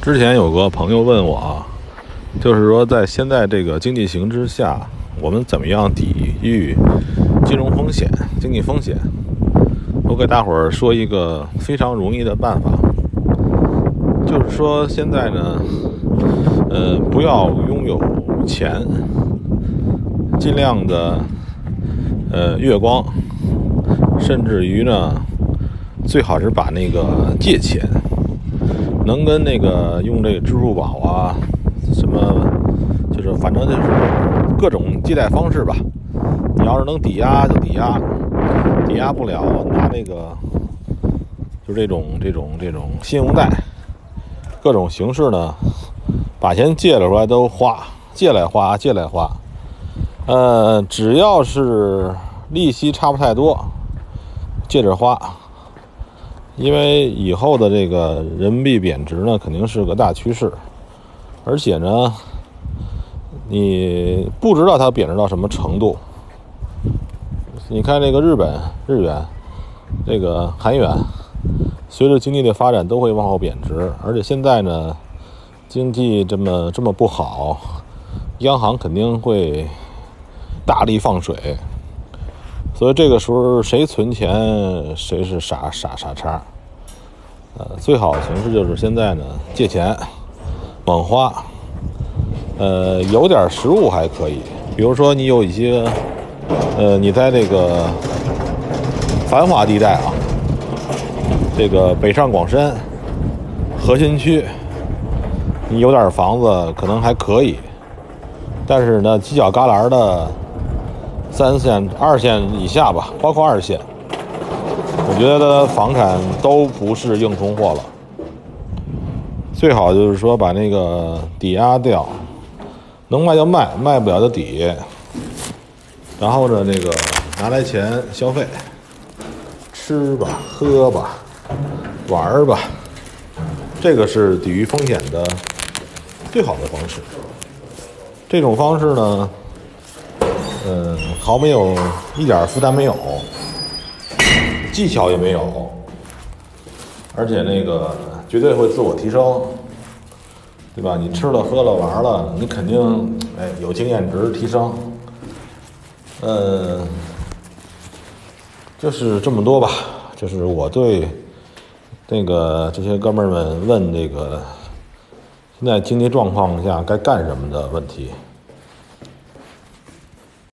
之前有个朋友问我啊，就是说在现在这个经济形势下，我们怎么样抵御金融风险、经济风险？我给大伙儿说一个非常容易的办法，就是说现在呢，呃，不要拥有钱，尽量的呃月光，甚至于呢，最好是把那个借钱。能跟那个用这个支付宝啊，什么，就是反正就是各种借贷方式吧。你要是能抵押就抵押，抵押不了拿那个，就这种这种这种信用贷，各种形式呢，把钱借了出来都花，借来花，借来花。呃，只要是利息差不太多，借着花。因为以后的这个人民币贬值呢，肯定是个大趋势，而且呢，你不知道它贬值到什么程度。你看这个日本日元，这个韩元，随着经济的发展都会往后贬值，而且现在呢，经济这么这么不好，央行肯定会大力放水。所以这个时候谁存钱谁是傻傻傻叉，呃，最好的形式就是现在呢借钱猛花，呃，有点实物还可以，比如说你有一些，呃，你在这个繁华地带啊，这个北上广深核心区，你有点房子可能还可以，但是呢犄角旮旯的。三线、二线以下吧，包括二线，我觉得房产都不是硬通货了。最好就是说把那个抵押掉，能卖就卖，卖不了就抵。然后呢，那个拿来钱消费，吃吧，喝吧，玩吧，这个是抵御风险的最好的方式。这种方式呢？嗯，毫没有一点负担没有，技巧也没有，而且那个绝对会自我提升，对吧？你吃了喝了玩了，你肯定哎有经验值提升。嗯，就是这么多吧，就是我对那个这些哥们儿们问这个现在经济状况下该干什么的问题。